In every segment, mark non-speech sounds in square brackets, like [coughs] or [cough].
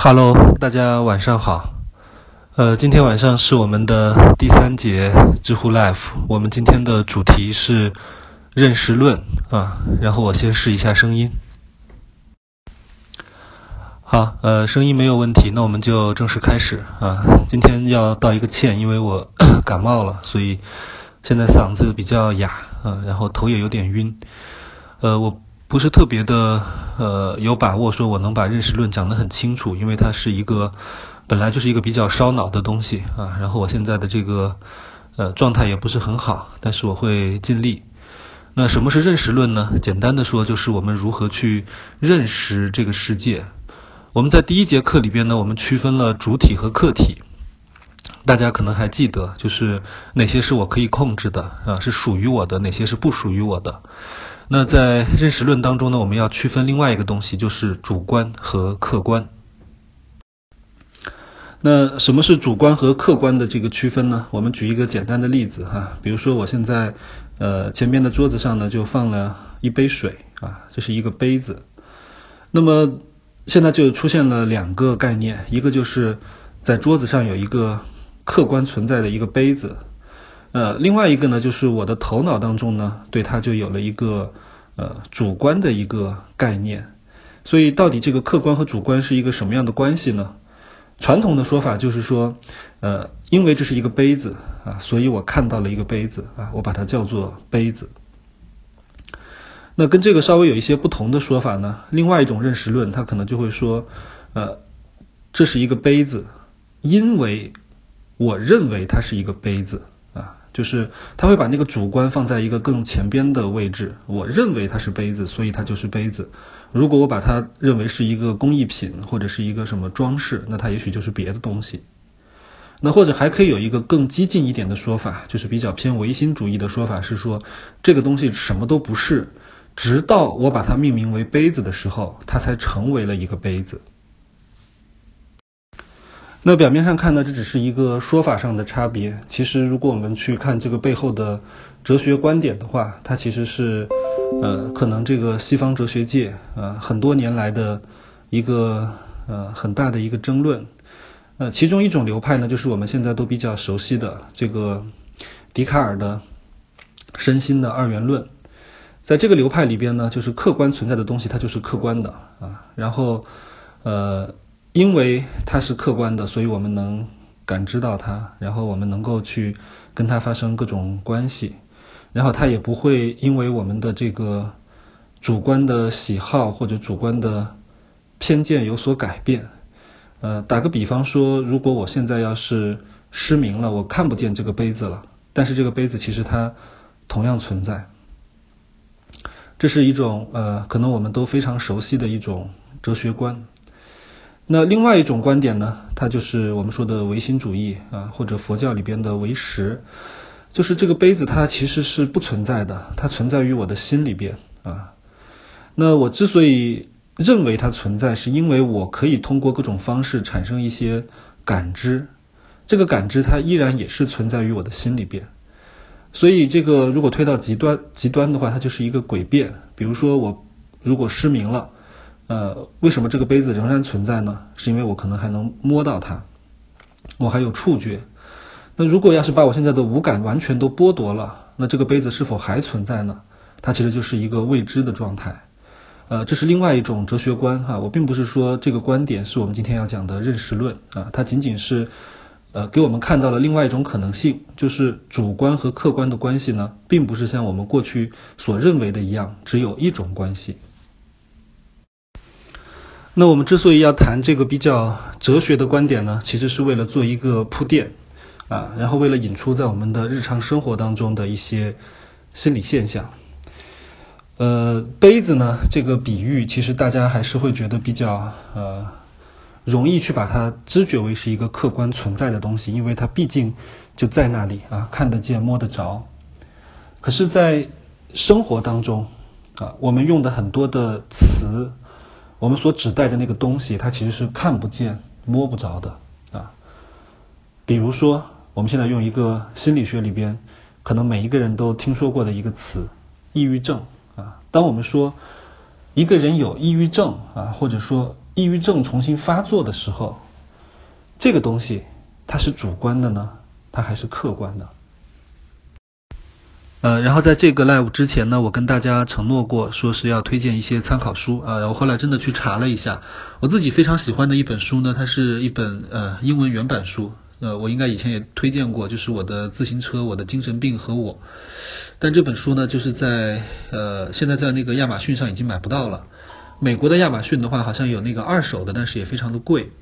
Hello，大家晚上好。呃，今天晚上是我们的第三节知乎 Live，我们今天的主题是认识论啊。然后我先试一下声音。好，呃，声音没有问题，那我们就正式开始啊。今天要道一个歉，因为我 [coughs] 感冒了，所以现在嗓子比较哑啊，然后头也有点晕。呃，我。不是特别的呃有把握说我能把认识论讲得很清楚，因为它是一个本来就是一个比较烧脑的东西啊。然后我现在的这个呃状态也不是很好，但是我会尽力。那什么是认识论呢？简单的说，就是我们如何去认识这个世界。我们在第一节课里边呢，我们区分了主体和客体，大家可能还记得，就是哪些是我可以控制的啊，是属于我的，哪些是不属于我的。那在认识论当中呢，我们要区分另外一个东西，就是主观和客观。那什么是主观和客观的这个区分呢？我们举一个简单的例子哈，比如说我现在呃前面的桌子上呢就放了一杯水啊，这是一个杯子。那么现在就出现了两个概念，一个就是在桌子上有一个客观存在的一个杯子。呃，另外一个呢，就是我的头脑当中呢，对它就有了一个呃主观的一个概念。所以，到底这个客观和主观是一个什么样的关系呢？传统的说法就是说，呃，因为这是一个杯子啊，所以我看到了一个杯子啊，我把它叫做杯子。那跟这个稍微有一些不同的说法呢，另外一种认识论，它可能就会说，呃，这是一个杯子，因为我认为它是一个杯子。就是他会把那个主观放在一个更前边的位置。我认为它是杯子，所以它就是杯子。如果我把它认为是一个工艺品或者是一个什么装饰，那它也许就是别的东西。那或者还可以有一个更激进一点的说法，就是比较偏唯心主义的说法，是说这个东西什么都不是，直到我把它命名为杯子的时候，它才成为了一个杯子。那表面上看呢，这只是一个说法上的差别。其实，如果我们去看这个背后的哲学观点的话，它其实是呃，可能这个西方哲学界呃很多年来的一个呃很大的一个争论。呃，其中一种流派呢，就是我们现在都比较熟悉的这个笛卡尔的身心的二元论。在这个流派里边呢，就是客观存在的东西，它就是客观的啊。然后呃。因为它是客观的，所以我们能感知到它，然后我们能够去跟它发生各种关系，然后它也不会因为我们的这个主观的喜好或者主观的偏见有所改变。呃，打个比方说，如果我现在要是失明了，我看不见这个杯子了，但是这个杯子其实它同样存在。这是一种呃，可能我们都非常熟悉的一种哲学观。那另外一种观点呢，它就是我们说的唯心主义啊，或者佛教里边的唯识，就是这个杯子它其实是不存在的，它存在于我的心里边啊。那我之所以认为它存在，是因为我可以通过各种方式产生一些感知，这个感知它依然也是存在于我的心里边。所以这个如果推到极端极端的话，它就是一个诡辩。比如说我如果失明了。呃，为什么这个杯子仍然存在呢？是因为我可能还能摸到它，我还有触觉。那如果要是把我现在的五感完全都剥夺了，那这个杯子是否还存在呢？它其实就是一个未知的状态。呃，这是另外一种哲学观哈。我并不是说这个观点是我们今天要讲的认识论啊，它仅仅是呃给我们看到了另外一种可能性，就是主观和客观的关系呢，并不是像我们过去所认为的一样，只有一种关系。那我们之所以要谈这个比较哲学的观点呢，其实是为了做一个铺垫啊，然后为了引出在我们的日常生活当中的一些心理现象。呃，杯子呢这个比喻，其实大家还是会觉得比较呃容易去把它知觉为是一个客观存在的东西，因为它毕竟就在那里啊，看得见摸得着。可是，在生活当中啊，我们用的很多的词。我们所指代的那个东西，它其实是看不见、摸不着的啊。比如说，我们现在用一个心理学里边可能每一个人都听说过的一个词——抑郁症啊。当我们说一个人有抑郁症啊，或者说抑郁症重新发作的时候，这个东西它是主观的呢，它还是客观的？呃，然后在这个 live 之前呢，我跟大家承诺过，说是要推荐一些参考书啊。我后来真的去查了一下，我自己非常喜欢的一本书呢，它是一本呃英文原版书。呃，我应该以前也推荐过，就是我的自行车、我的精神病和我。但这本书呢，就是在呃现在在那个亚马逊上已经买不到了。美国的亚马逊的话，好像有那个二手的，但是也非常的贵。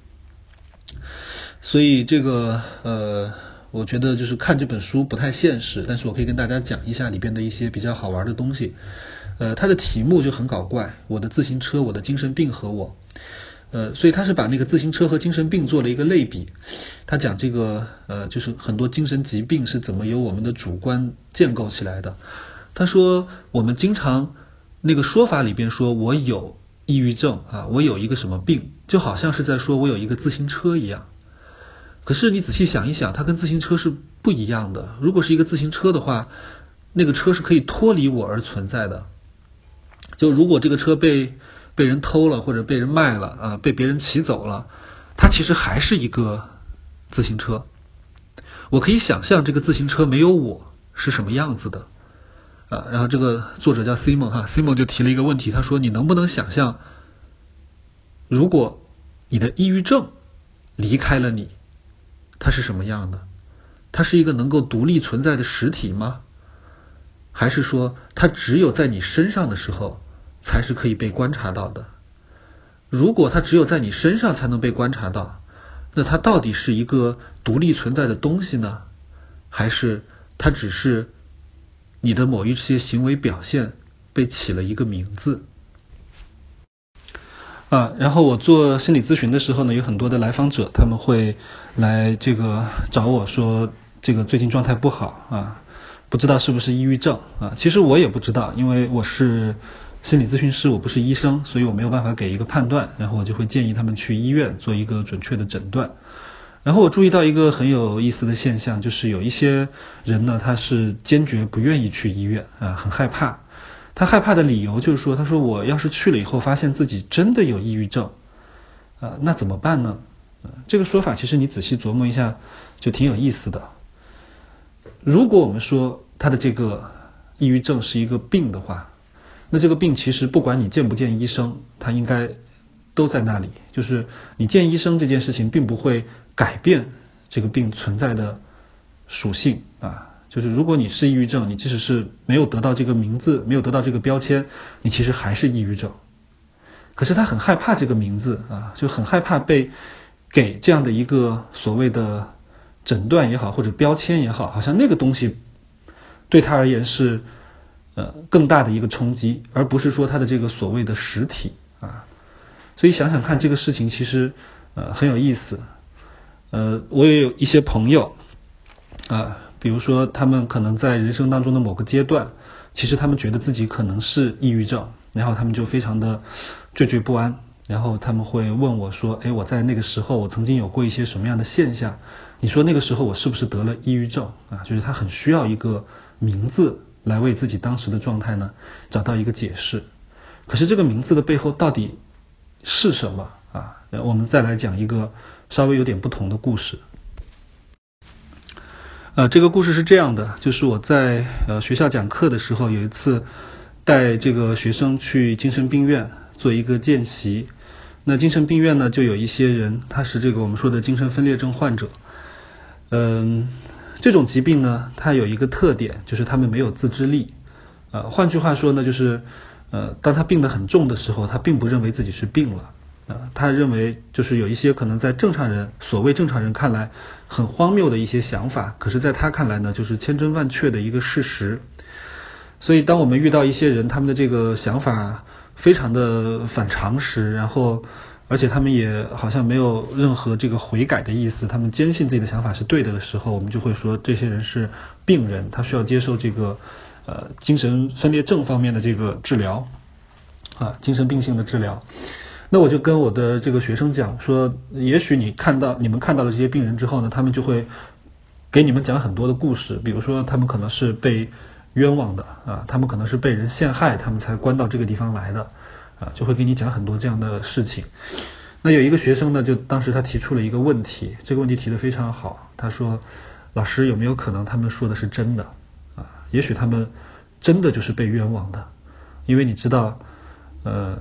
所以这个呃。我觉得就是看这本书不太现实，但是我可以跟大家讲一下里边的一些比较好玩的东西。呃，它的题目就很搞怪，我的自行车、我的精神病和我。呃，所以他是把那个自行车和精神病做了一个类比。他讲这个呃，就是很多精神疾病是怎么由我们的主观建构起来的。他说我们经常那个说法里边说我有抑郁症啊，我有一个什么病，就好像是在说我有一个自行车一样。可是你仔细想一想，它跟自行车是不一样的。如果是一个自行车的话，那个车是可以脱离我而存在的。就如果这个车被被人偷了或者被人卖了啊，被别人骑走了，它其实还是一个自行车。我可以想象这个自行车没有我是什么样子的啊。然后这个作者叫 Simon 哈，Simon 就提了一个问题，他说你能不能想象，如果你的抑郁症离开了你？它是什么样的？它是一个能够独立存在的实体吗？还是说它只有在你身上的时候才是可以被观察到的？如果它只有在你身上才能被观察到，那它到底是一个独立存在的东西呢？还是它只是你的某一些行为表现被起了一个名字？啊，然后我做心理咨询的时候呢，有很多的来访者，他们会来这个找我说，这个最近状态不好啊，不知道是不是抑郁症啊？其实我也不知道，因为我是心理咨询师，我不是医生，所以我没有办法给一个判断。然后我就会建议他们去医院做一个准确的诊断。然后我注意到一个很有意思的现象，就是有一些人呢，他是坚决不愿意去医院啊，很害怕。他害怕的理由就是说，他说我要是去了以后，发现自己真的有抑郁症，啊，那怎么办呢？这个说法其实你仔细琢磨一下，就挺有意思的。如果我们说他的这个抑郁症是一个病的话，那这个病其实不管你见不见医生，他应该都在那里。就是你见医生这件事情，并不会改变这个病存在的属性啊。就是如果你是抑郁症，你即使是没有得到这个名字，没有得到这个标签，你其实还是抑郁症。可是他很害怕这个名字啊，就很害怕被给这样的一个所谓的诊断也好，或者标签也好，好像那个东西对他而言是呃更大的一个冲击，而不是说他的这个所谓的实体啊。所以想想看，这个事情其实呃很有意思。呃，我也有一些朋友啊。比如说，他们可能在人生当中的某个阶段，其实他们觉得自己可能是抑郁症，然后他们就非常的惴惴不安，然后他们会问我说：“哎，我在那个时候，我曾经有过一些什么样的现象？你说那个时候我是不是得了抑郁症啊？”就是他很需要一个名字来为自己当时的状态呢找到一个解释。可是这个名字的背后到底是什么啊？我们再来讲一个稍微有点不同的故事。呃，这个故事是这样的，就是我在呃学校讲课的时候，有一次带这个学生去精神病院做一个见习。那精神病院呢，就有一些人，他是这个我们说的精神分裂症患者。嗯，这种疾病呢，它有一个特点，就是他们没有自制力。呃，换句话说呢，就是呃，当他病得很重的时候，他并不认为自己是病了。啊，他认为就是有一些可能在正常人所谓正常人看来很荒谬的一些想法，可是在他看来呢，就是千真万确的一个事实。所以，当我们遇到一些人，他们的这个想法非常的反常识，然后而且他们也好像没有任何这个悔改的意思，他们坚信自己的想法是对的的时候，我们就会说这些人是病人，他需要接受这个呃精神分裂症方面的这个治疗啊，精神病性的治疗。那我就跟我的这个学生讲说，也许你看到你们看到了这些病人之后呢，他们就会给你们讲很多的故事，比如说他们可能是被冤枉的啊，他们可能是被人陷害，他们才关到这个地方来的啊，就会给你讲很多这样的事情。那有一个学生呢，就当时他提出了一个问题，这个问题提得非常好。他说：“老师，有没有可能他们说的是真的？啊，也许他们真的就是被冤枉的，因为你知道，呃，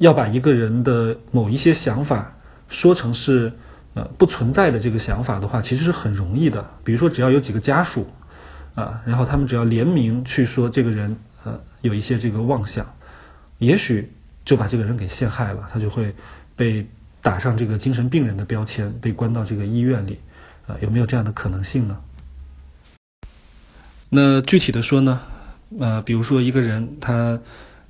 要把一个人的某一些想法说成是呃不存在的这个想法的话，其实是很容易的。比如说，只要有几个家属啊，然后他们只要联名去说这个人呃有一些这个妄想，也许就把这个人给陷害了，他就会。”被打上这个精神病人的标签，被关到这个医院里，啊，有没有这样的可能性呢？那具体的说呢，呃，比如说一个人他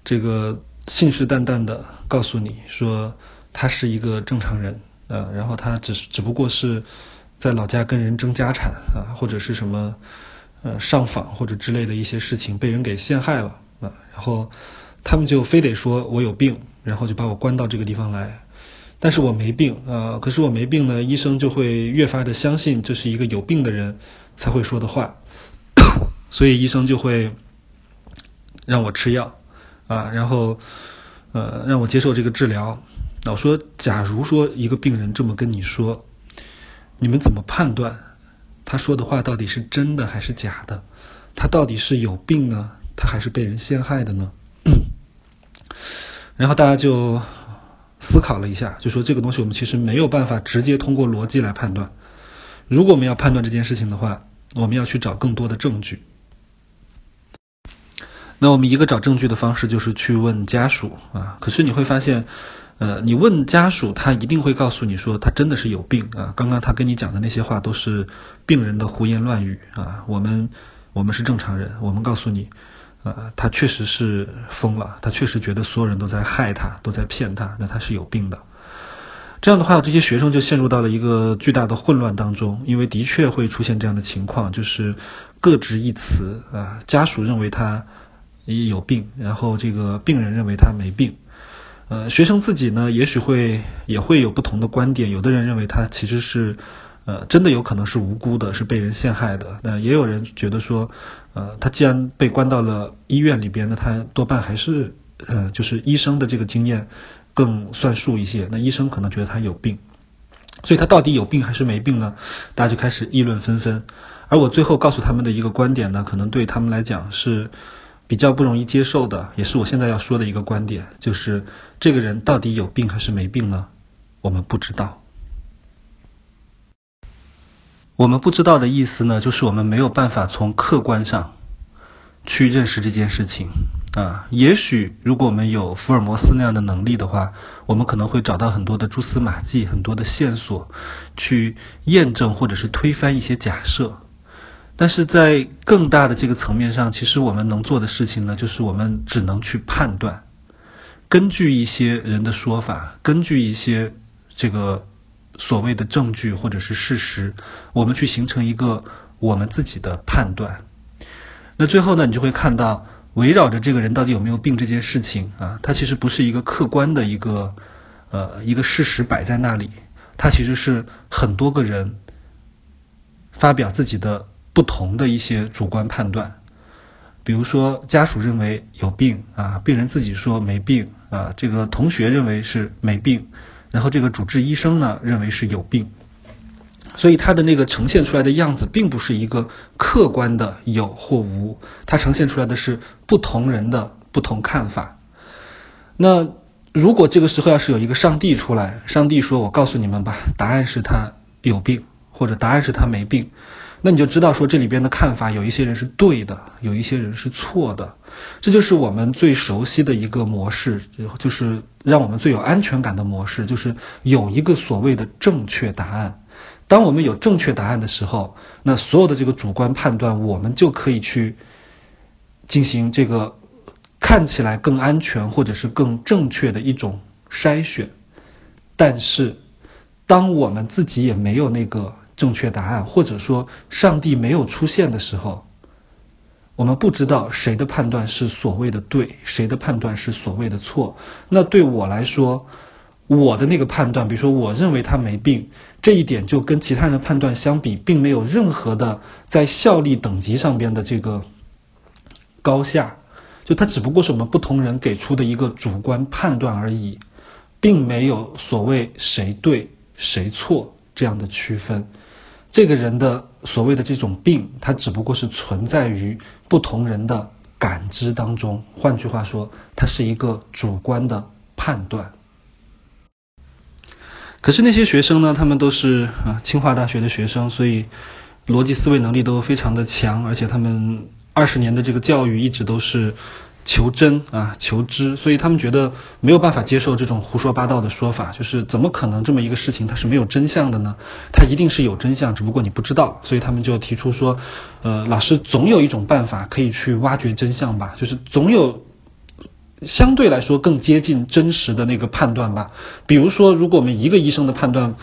这个信誓旦旦的告诉你说他是一个正常人，啊，然后他只只不过是在老家跟人争家产啊，或者是什么呃上访或者之类的一些事情被人给陷害了啊，然后他们就非得说我有病，然后就把我关到这个地方来。但是我没病啊，可是我没病呢，医生就会越发的相信这是一个有病的人才会说的话，所以医生就会让我吃药啊，然后呃让我接受这个治疗。我说，假如说一个病人这么跟你说，你们怎么判断他说的话到底是真的还是假的？他到底是有病呢，他还是被人陷害的呢？[coughs] 然后大家就。思考了一下，就说这个东西我们其实没有办法直接通过逻辑来判断。如果我们要判断这件事情的话，我们要去找更多的证据。那我们一个找证据的方式就是去问家属啊。可是你会发现，呃，你问家属，他一定会告诉你说他真的是有病啊。刚刚他跟你讲的那些话都是病人的胡言乱语啊。我们我们是正常人，我们告诉你。呃，他确实是疯了，他确实觉得所有人都在害他，都在骗他，那他是有病的。这样的话，这些学生就陷入到了一个巨大的混乱当中，因为的确会出现这样的情况，就是各执一词啊。家属认为他有病，然后这个病人认为他没病。呃，学生自己呢，也许会也会有不同的观点，有的人认为他其实是。呃，真的有可能是无辜的，是被人陷害的。那也有人觉得说，呃，他既然被关到了医院里边，那他多半还是，呃，就是医生的这个经验更算数一些。那医生可能觉得他有病，所以他到底有病还是没病呢？大家就开始议论纷纷。而我最后告诉他们的一个观点呢，可能对他们来讲是比较不容易接受的，也是我现在要说的一个观点，就是这个人到底有病还是没病呢？我们不知道。我们不知道的意思呢，就是我们没有办法从客观上去认识这件事情啊。也许如果我们有福尔摩斯那样的能力的话，我们可能会找到很多的蛛丝马迹、很多的线索，去验证或者是推翻一些假设。但是在更大的这个层面上，其实我们能做的事情呢，就是我们只能去判断，根据一些人的说法，根据一些这个。所谓的证据或者是事实，我们去形成一个我们自己的判断。那最后呢，你就会看到围绕着这个人到底有没有病这件事情啊，它其实不是一个客观的一个呃一个事实摆在那里，它其实是很多个人发表自己的不同的一些主观判断。比如说家属认为有病啊，病人自己说没病啊，这个同学认为是没病。然后这个主治医生呢认为是有病，所以他的那个呈现出来的样子并不是一个客观的有或无，它呈现出来的是不同人的不同看法。那如果这个时候要是有一个上帝出来，上帝说：“我告诉你们吧，答案是他有病，或者答案是他没病。”那你就知道说这里边的看法有一些人是对的，有一些人是错的，这就是我们最熟悉的一个模式，就是让我们最有安全感的模式，就是有一个所谓的正确答案。当我们有正确答案的时候，那所有的这个主观判断，我们就可以去进行这个看起来更安全或者是更正确的一种筛选。但是，当我们自己也没有那个。正确答案，或者说上帝没有出现的时候，我们不知道谁的判断是所谓的对，谁的判断是所谓的错。那对我来说，我的那个判断，比如说我认为他没病，这一点就跟其他人的判断相比，并没有任何的在效力等级上边的这个高下，就它只不过是我们不同人给出的一个主观判断而已。并没有所谓谁对谁错这样的区分。这个人的所谓的这种病，它只不过是存在于不同人的感知当中。换句话说，它是一个主观的判断。可是那些学生呢？他们都是啊清华大学的学生，所以逻辑思维能力都非常的强，而且他们二十年的这个教育一直都是求真啊求知，所以他们觉得没有办法接受这种胡说八道的说法，就是怎么可能这么一个事情它是没有真相的呢？它一定是有真相，只不过你不知道，所以他们就提出说，呃，老师总有一种办法可以去挖掘真相吧，就是总有。相对来说更接近真实的那个判断吧。比如说，如果我们一个医生的判断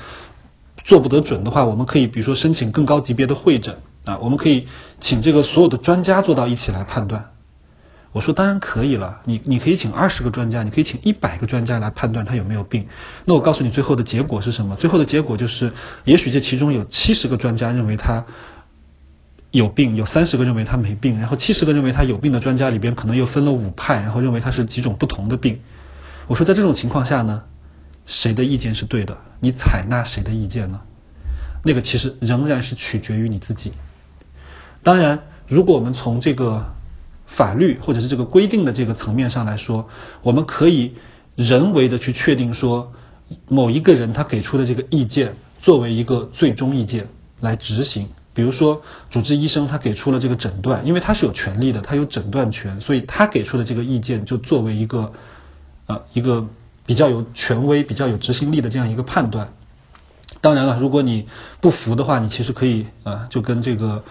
做不得准的话，我们可以比如说申请更高级别的会诊啊，我们可以请这个所有的专家坐到一起来判断。我说当然可以了，你你可以请二十个专家，你可以请一百个专家来判断他有没有病。那我告诉你最后的结果是什么？最后的结果就是，也许这其中有七十个专家认为他。有病，有三十个认为他没病，然后七十个认为他有病的专家里边可能又分了五派，然后认为他是几种不同的病。我说在这种情况下呢，谁的意见是对的？你采纳谁的意见呢？那个其实仍然是取决于你自己。当然，如果我们从这个法律或者是这个规定的这个层面上来说，我们可以人为的去确定说某一个人他给出的这个意见作为一个最终意见来执行。比如说，主治医生他给出了这个诊断，因为他是有权利的，他有诊断权，所以他给出的这个意见就作为一个呃一个比较有权威、比较有执行力的这样一个判断。当然了，如果你不服的话，你其实可以啊，就跟这个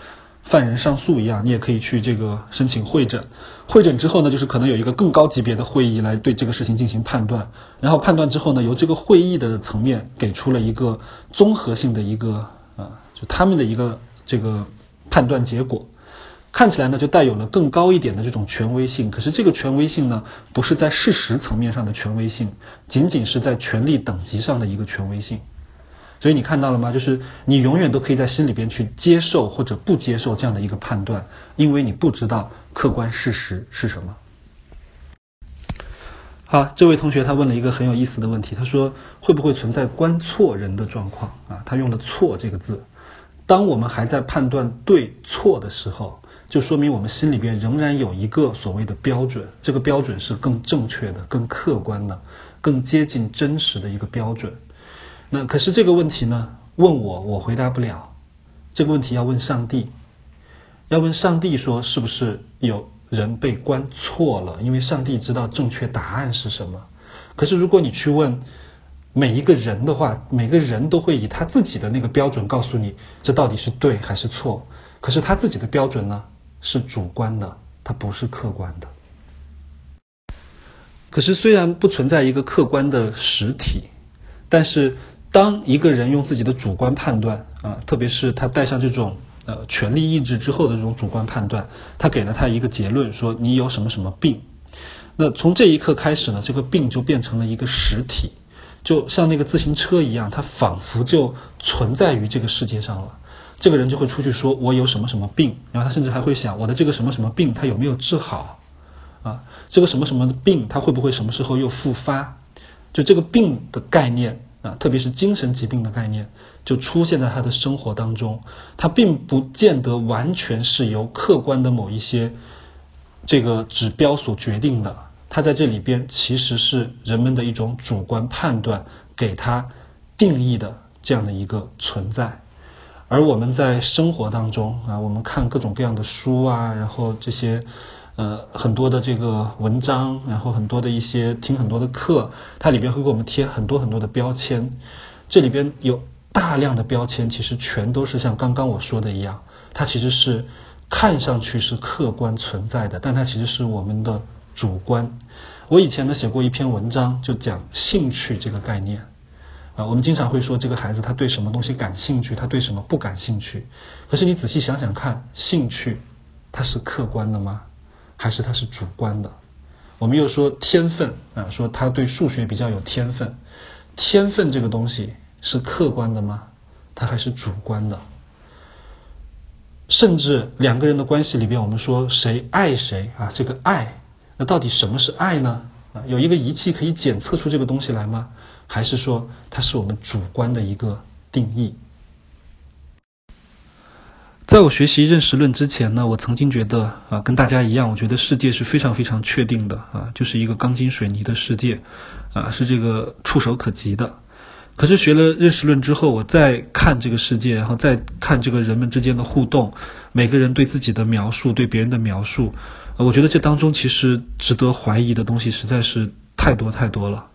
犯人上诉一样，你也可以去这个申请会诊。会诊之后呢，就是可能有一个更高级别的会议来对这个事情进行判断，然后判断之后呢，由这个会议的层面给出了一个综合性的一个啊，就他们的一个。这个判断结果看起来呢，就带有了更高一点的这种权威性。可是这个权威性呢，不是在事实层面上的权威性，仅仅是在权力等级上的一个权威性。所以你看到了吗？就是你永远都可以在心里边去接受或者不接受这样的一个判断，因为你不知道客观事实是什么。好，这位同学他问了一个很有意思的问题，他说会不会存在观错人的状况啊？他用了“错”这个字。当我们还在判断对错的时候，就说明我们心里边仍然有一个所谓的标准，这个标准是更正确的、更客观的、更接近真实的一个标准。那可是这个问题呢？问我，我回答不了。这个问题要问上帝，要问上帝说是不是有人被关错了？因为上帝知道正确答案是什么。可是如果你去问，每一个人的话，每个人都会以他自己的那个标准告诉你，这到底是对还是错。可是他自己的标准呢，是主观的，它不是客观的。可是虽然不存在一个客观的实体，但是当一个人用自己的主观判断啊，特别是他带上这种呃权力意志之后的这种主观判断，他给了他一个结论，说你有什么什么病。那从这一刻开始呢，这个病就变成了一个实体。就像那个自行车一样，它仿佛就存在于这个世界上了。这个人就会出去说：“我有什么什么病。”然后他甚至还会想：“我的这个什么什么病，他有没有治好？啊，这个什么什么的病，他会不会什么时候又复发？”就这个病的概念特别是精神疾病的概念，就出现在他的生活当中。他并不见得完全是由客观的某一些这个指标所决定的。它在这里边其实是人们的一种主观判断，给它定义的这样的一个存在。而我们在生活当中啊，我们看各种各样的书啊，然后这些呃很多的这个文章，然后很多的一些听很多的课，它里边会给我们贴很多很多的标签。这里边有大量的标签，其实全都是像刚刚我说的一样，它其实是看上去是客观存在的，但它其实是我们的。主观，我以前呢写过一篇文章，就讲兴趣这个概念啊。我们经常会说这个孩子他对什么东西感兴趣，他对什么不感兴趣。可是你仔细想想看，兴趣它是客观的吗？还是它是主观的？我们又说天分啊，说他对数学比较有天分，天分这个东西是客观的吗？它还是主观的？甚至两个人的关系里边，我们说谁爱谁啊，这个爱。那到底什么是爱呢？啊，有一个仪器可以检测出这个东西来吗？还是说它是我们主观的一个定义？在我学习认识论之前呢，我曾经觉得啊，跟大家一样，我觉得世界是非常非常确定的啊，就是一个钢筋水泥的世界啊，是这个触手可及的。可是学了认识论之后，我再看这个世界，然后再看这个人们之间的互动，每个人对自己的描述，对别人的描述，我觉得这当中其实值得怀疑的东西实在是太多太多了。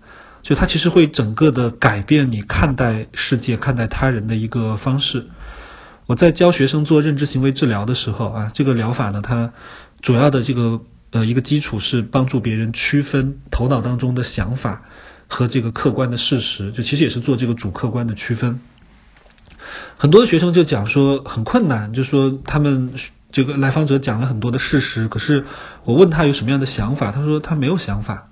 就它其实会整个的改变你看待世界、看待他人的一个方式。我在教学生做认知行为治疗的时候啊，这个疗法呢，它主要的这个呃一个基础是帮助别人区分头脑当中的想法。和这个客观的事实，就其实也是做这个主客观的区分。很多的学生就讲说很困难，就说他们这个来访者讲了很多的事实，可是我问他有什么样的想法，他说他没有想法。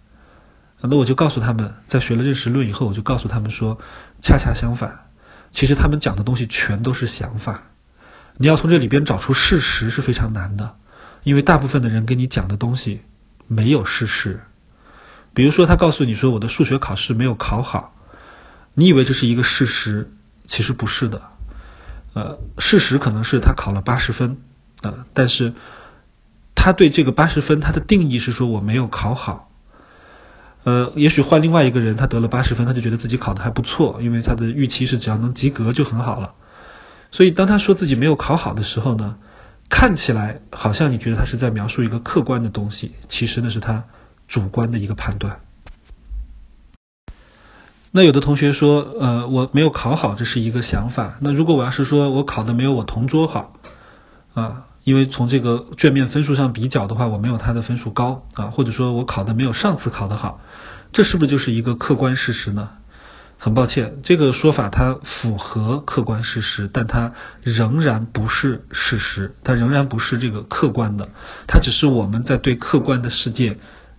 那我就告诉他们，在学了认识论以后，我就告诉他们说，恰恰相反，其实他们讲的东西全都是想法。你要从这里边找出事实是非常难的，因为大部分的人跟你讲的东西没有事实。比如说，他告诉你说我的数学考试没有考好，你以为这是一个事实，其实不是的。呃，事实可能是他考了八十分，呃，但是他对这个八十分他的定义是说我没有考好。呃，也许换另外一个人，他得了八十分，他就觉得自己考的还不错，因为他的预期是只要能及格就很好了。所以当他说自己没有考好的时候呢，看起来好像你觉得他是在描述一个客观的东西，其实那是他。主观的一个判断。那有的同学说，呃，我没有考好，这是一个想法。那如果我要是说我考的没有我同桌好，啊，因为从这个卷面分数上比较的话，我没有他的分数高啊，或者说我考的没有上次考的好，这是不是就是一个客观事实呢？很抱歉，这个说法它符合客观事实，但它仍然不是事实，它仍然不是这个客观的，它只是我们在对客观的世界。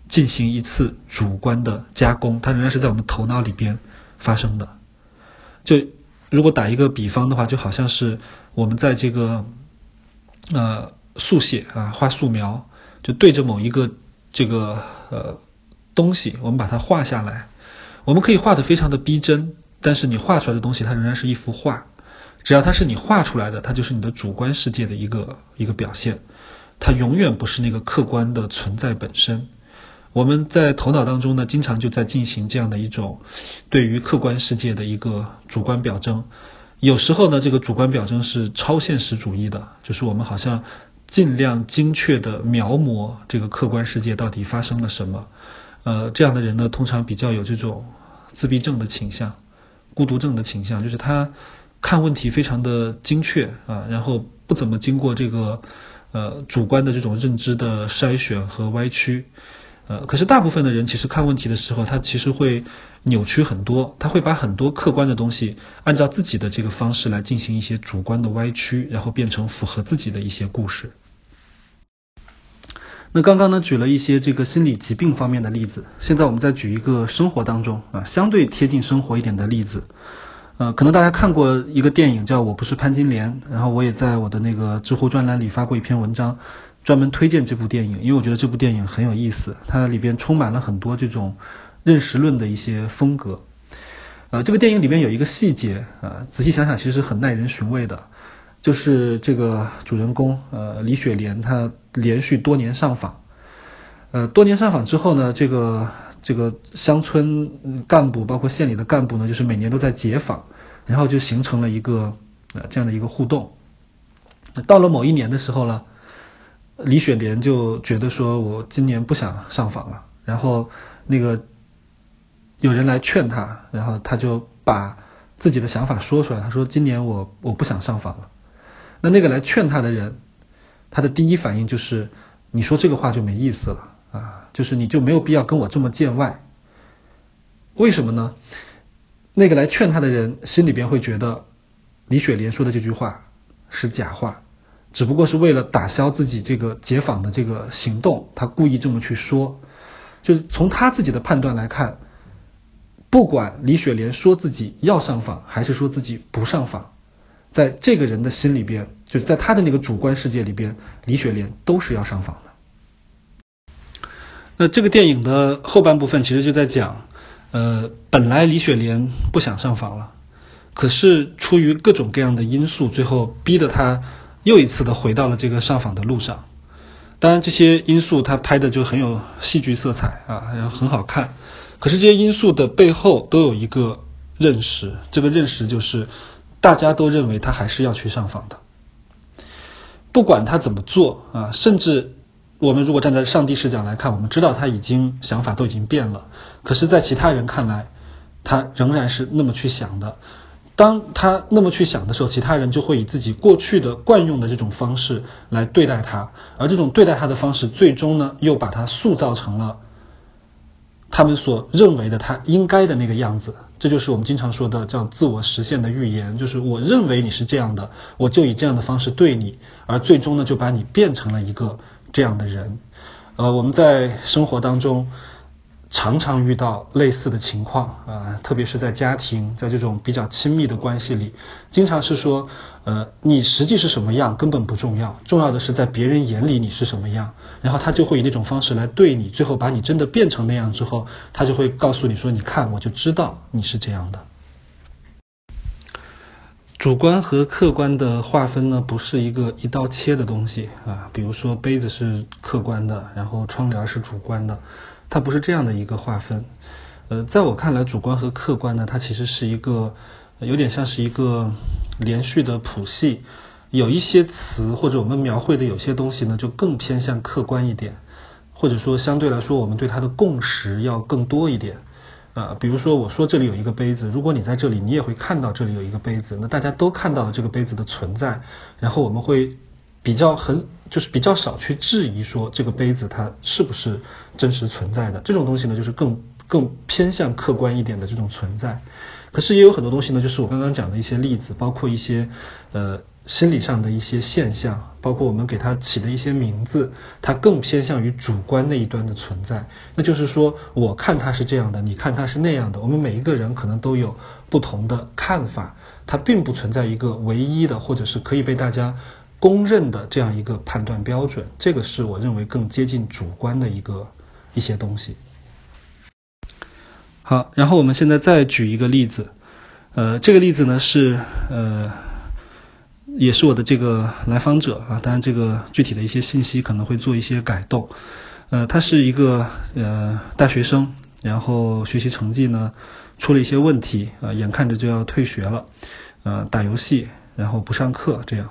进行一次主观的加工，它仍然是在我们头脑里边发生的。就如果打一个比方的话，就好像是我们在这个呃速写啊画素描，就对着某一个这个呃东西，我们把它画下来，我们可以画的非常的逼真，但是你画出来的东西它仍然是一幅画。只要它是你画出来的，它就是你的主观世界的一个一个表现，它永远不是那个客观的存在本身。我们在头脑当中呢，经常就在进行这样的一种对于客观世界的一个主观表征。有时候呢，这个主观表征是超现实主义的，就是我们好像尽量精确的描摹这个客观世界到底发生了什么。呃，这样的人呢，通常比较有这种自闭症的倾向、孤独症的倾向，就是他看问题非常的精确啊，然后不怎么经过这个呃主观的这种认知的筛选和歪曲。呃，可是大部分的人其实看问题的时候，他其实会扭曲很多，他会把很多客观的东西按照自己的这个方式来进行一些主观的歪曲，然后变成符合自己的一些故事。那刚刚呢，举了一些这个心理疾病方面的例子，现在我们再举一个生活当中啊相对贴近生活一点的例子。呃，可能大家看过一个电影叫《我不是潘金莲》，然后我也在我的那个知乎专栏里发过一篇文章。专门推荐这部电影，因为我觉得这部电影很有意思，它里边充满了很多这种认识论的一些风格。呃，这个电影里面有一个细节，呃，仔细想想其实很耐人寻味的，就是这个主人公呃李雪莲，她连续多年上访，呃，多年上访之后呢，这个这个乡村干部包括县里的干部呢，就是每年都在解访，然后就形成了一个呃这样的一个互动。到了某一年的时候呢。李雪莲就觉得说，我今年不想上访了。然后那个有人来劝他，然后他就把自己的想法说出来。他说：“今年我我不想上访了。”那那个来劝他的人，他的第一反应就是：你说这个话就没意思了啊，就是你就没有必要跟我这么见外。为什么呢？那个来劝他的人心里边会觉得李雪莲说的这句话是假话。只不过是为了打消自己这个解访的这个行动，他故意这么去说。就是从他自己的判断来看，不管李雪莲说自己要上访，还是说自己不上访，在这个人的心里边，就是在他的那个主观世界里边，李雪莲都是要上访的。那这个电影的后半部分其实就在讲，呃，本来李雪莲不想上访了，可是出于各种各样的因素，最后逼得她又一次的回到了这个上访的路上。当然，这些因素他拍的就很有戏剧色彩啊，很好看。可是这些因素的背后都有一个认识，这个认识就是大家都认为他还是要去上访的。不管他怎么做啊，甚至我们如果站在上帝视角来看，我们知道他已经想法都已经变了。可是，在其他人看来，他仍然是那么去想的。当他那么去想的时候，其他人就会以自己过去的惯用的这种方式来对待他，而这种对待他的方式，最终呢，又把他塑造成了他们所认为的他应该的那个样子。这就是我们经常说的叫自我实现的预言，就是我认为你是这样的，我就以这样的方式对你，而最终呢，就把你变成了一个这样的人。呃，我们在生活当中。常常遇到类似的情况啊，特别是在家庭，在这种比较亲密的关系里，经常是说，呃，你实际是什么样根本不重要，重要的是在别人眼里你是什么样，然后他就会以那种方式来对你，最后把你真的变成那样之后，他就会告诉你说，你看，我就知道你是这样的。主观和客观的划分呢，不是一个一刀切的东西啊，比如说杯子是客观的，然后窗帘是主观的。它不是这样的一个划分，呃，在我看来，主观和客观呢，它其实是一个有点像是一个连续的谱系，有一些词或者我们描绘的有些东西呢，就更偏向客观一点，或者说相对来说，我们对它的共识要更多一点，啊，比如说我说这里有一个杯子，如果你在这里，你也会看到这里有一个杯子，那大家都看到了这个杯子的存在，然后我们会。比较很就是比较少去质疑说这个杯子它是不是真实存在的这种东西呢，就是更更偏向客观一点的这种存在。可是也有很多东西呢，就是我刚刚讲的一些例子，包括一些呃心理上的一些现象，包括我们给它起的一些名字，它更偏向于主观那一端的存在。那就是说，我看它是这样的，你看它是那样的，我们每一个人可能都有不同的看法，它并不存在一个唯一的，或者是可以被大家。公认的这样一个判断标准，这个是我认为更接近主观的一个一些东西。好，然后我们现在再举一个例子，呃，这个例子呢是呃，也是我的这个来访者啊，当然这个具体的一些信息可能会做一些改动。呃，他是一个呃大学生，然后学习成绩呢出了一些问题啊，眼看着就要退学了，呃，打游戏，然后不上课这样。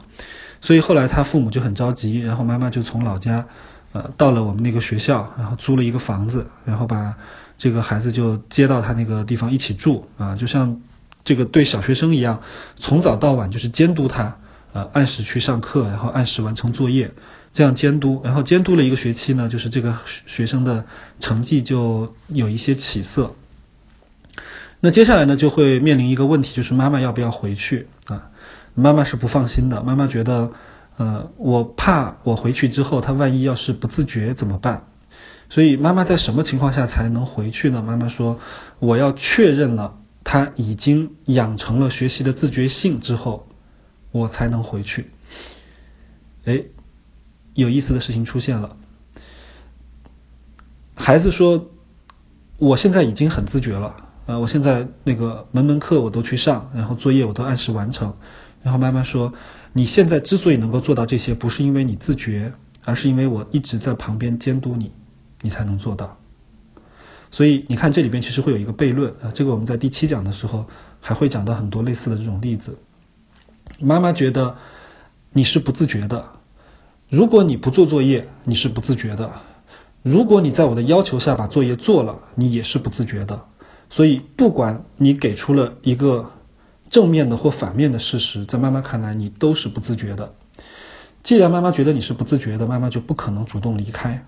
所以后来他父母就很着急，然后妈妈就从老家，呃，到了我们那个学校，然后租了一个房子，然后把这个孩子就接到他那个地方一起住，啊，就像这个对小学生一样，从早到晚就是监督他，呃，按时去上课，然后按时完成作业，这样监督，然后监督了一个学期呢，就是这个学生的成绩就有一些起色。那接下来呢，就会面临一个问题，就是妈妈要不要回去啊？妈妈是不放心的，妈妈觉得，呃，我怕我回去之后，他万一要是不自觉怎么办？所以妈妈在什么情况下才能回去呢？妈妈说，我要确认了他已经养成了学习的自觉性之后，我才能回去。哎，有意思的事情出现了，孩子说，我现在已经很自觉了，呃，我现在那个门门课我都去上，然后作业我都按时完成。然后妈妈说：“你现在之所以能够做到这些，不是因为你自觉，而是因为我一直在旁边监督你，你才能做到。所以你看，这里边其实会有一个悖论啊。这个我们在第七讲的时候还会讲到很多类似的这种例子。妈妈觉得你是不自觉的，如果你不做作业，你是不自觉的；如果你在我的要求下把作业做了，你也是不自觉的。所以不管你给出了一个。”正面的或反面的事实，在妈妈看来，你都是不自觉的。既然妈妈觉得你是不自觉的，妈妈就不可能主动离开。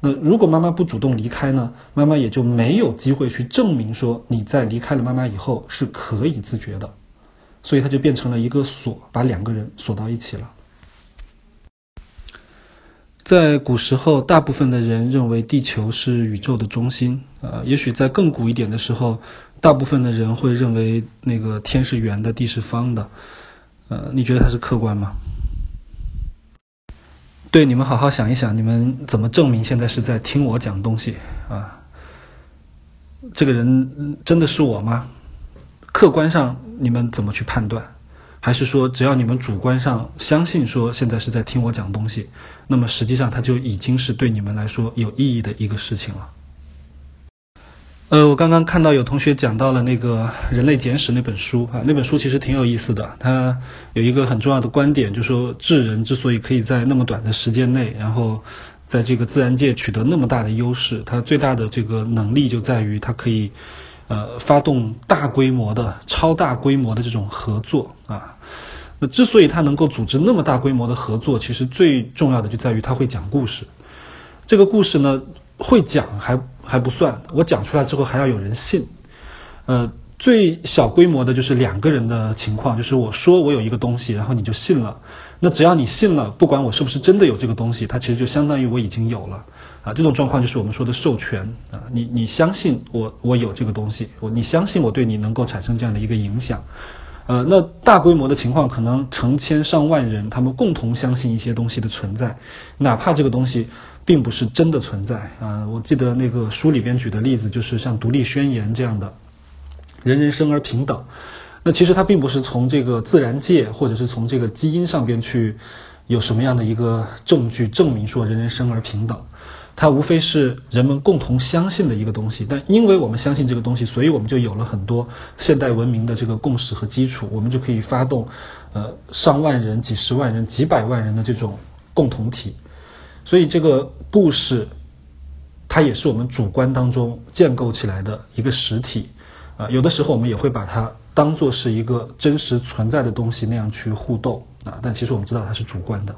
那如果妈妈不主动离开呢？妈妈也就没有机会去证明说你在离开了妈妈以后是可以自觉的。所以它就变成了一个锁，把两个人锁到一起了。在古时候，大部分的人认为地球是宇宙的中心。呃，也许在更古一点的时候，大部分的人会认为那个天是圆的，地是方的。呃，你觉得它是客观吗？对，你们好好想一想，你们怎么证明现在是在听我讲东西啊？这个人真的是我吗？客观上你们怎么去判断？还是说只要你们主观上相信说现在是在听我讲东西，那么实际上它就已经是对你们来说有意义的一个事情了。呃，我刚刚看到有同学讲到了那个《人类简史》那本书啊，那本书其实挺有意思的。它有一个很重要的观点，就是说智人之所以可以在那么短的时间内，然后在这个自然界取得那么大的优势，它最大的这个能力就在于它可以呃发动大规模的、超大规模的这种合作啊。那之所以它能够组织那么大规模的合作，其实最重要的就在于它会讲故事。这个故事呢？会讲还还不算，我讲出来之后还要有人信。呃，最小规模的就是两个人的情况，就是我说我有一个东西，然后你就信了。那只要你信了，不管我是不是真的有这个东西，它其实就相当于我已经有了。啊，这种状况就是我们说的授权啊，你你相信我我有这个东西，我你相信我对你能够产生这样的一个影响。呃，那大规模的情况可能成千上万人，他们共同相信一些东西的存在，哪怕这个东西。并不是真的存在啊！我记得那个书里边举的例子，就是像独立宣言这样的，人人生而平等。那其实它并不是从这个自然界或者是从这个基因上边去有什么样的一个证据证明说人人生而平等，它无非是人们共同相信的一个东西。但因为我们相信这个东西，所以我们就有了很多现代文明的这个共识和基础，我们就可以发动呃上万人、几十万人、几百万人的这种共同体。所以这个故事，它也是我们主观当中建构起来的一个实体啊。有的时候我们也会把它当做是一个真实存在的东西那样去互动啊。但其实我们知道它是主观的。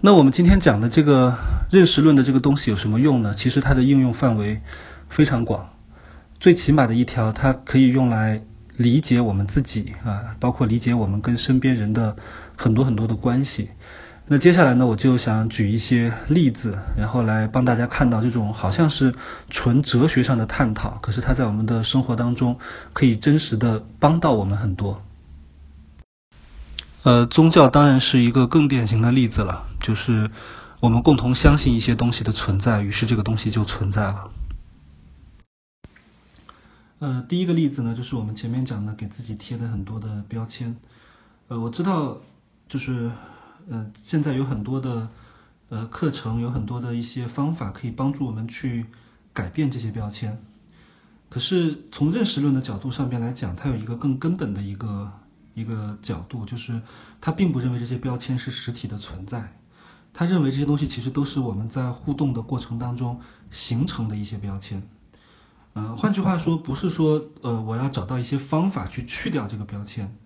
那我们今天讲的这个认识论的这个东西有什么用呢？其实它的应用范围非常广。最起码的一条，它可以用来理解我们自己啊，包括理解我们跟身边人的很多很多的关系。那接下来呢，我就想举一些例子，然后来帮大家看到这种好像是纯哲学上的探讨，可是它在我们的生活当中可以真实的帮到我们很多。呃，宗教当然是一个更典型的例子了，就是我们共同相信一些东西的存在，于是这个东西就存在了。呃，第一个例子呢，就是我们前面讲的给自己贴的很多的标签。呃，我知道，就是。呃，现在有很多的呃课程，有很多的一些方法可以帮助我们去改变这些标签。可是从认识论的角度上面来讲，它有一个更根本的一个一个角度，就是它并不认为这些标签是实体的存在，他认为这些东西其实都是我们在互动的过程当中形成的一些标签。呃，换句话说，不是说呃我要找到一些方法去去掉这个标签。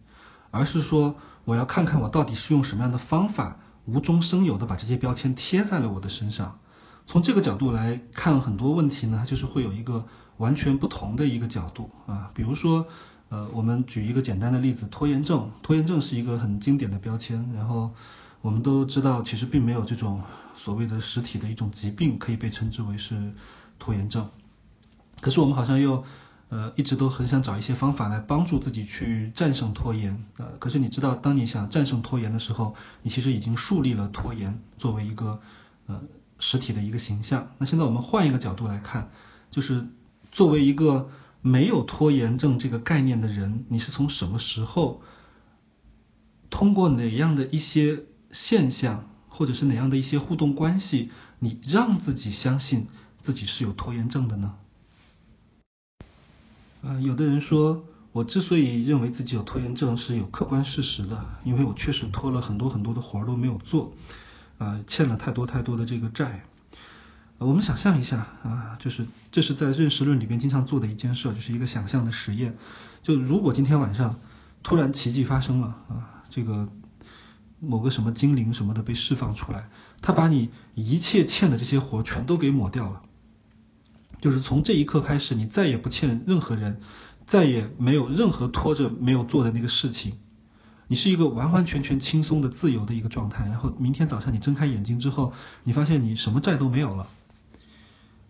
而是说，我要看看我到底是用什么样的方法，无中生有的把这些标签贴在了我的身上。从这个角度来看很多问题呢，就是会有一个完全不同的一个角度啊。比如说，呃，我们举一个简单的例子，拖延症。拖延症是一个很经典的标签，然后我们都知道，其实并没有这种所谓的实体的一种疾病可以被称之为是拖延症。可是我们好像又。呃，一直都很想找一些方法来帮助自己去战胜拖延。呃，可是你知道，当你想战胜拖延的时候，你其实已经树立了拖延作为一个呃实体的一个形象。那现在我们换一个角度来看，就是作为一个没有拖延症这个概念的人，你是从什么时候，通过哪样的一些现象，或者是哪样的一些互动关系，你让自己相信自己是有拖延症的呢？呃，有的人说，我之所以认为自己有拖延症是有客观事实的，因为我确实拖了很多很多的活儿都没有做，啊，欠了太多太多的这个债。我们想象一下啊，就是这是在认识论里边经常做的一件事，就是一个想象的实验。就如果今天晚上突然奇迹发生了啊，这个某个什么精灵什么的被释放出来，他把你一切欠的这些活全都给抹掉了。就是从这一刻开始，你再也不欠任何人，再也没有任何拖着没有做的那个事情，你是一个完完全全轻松的、自由的一个状态。然后明天早上你睁开眼睛之后，你发现你什么债都没有了。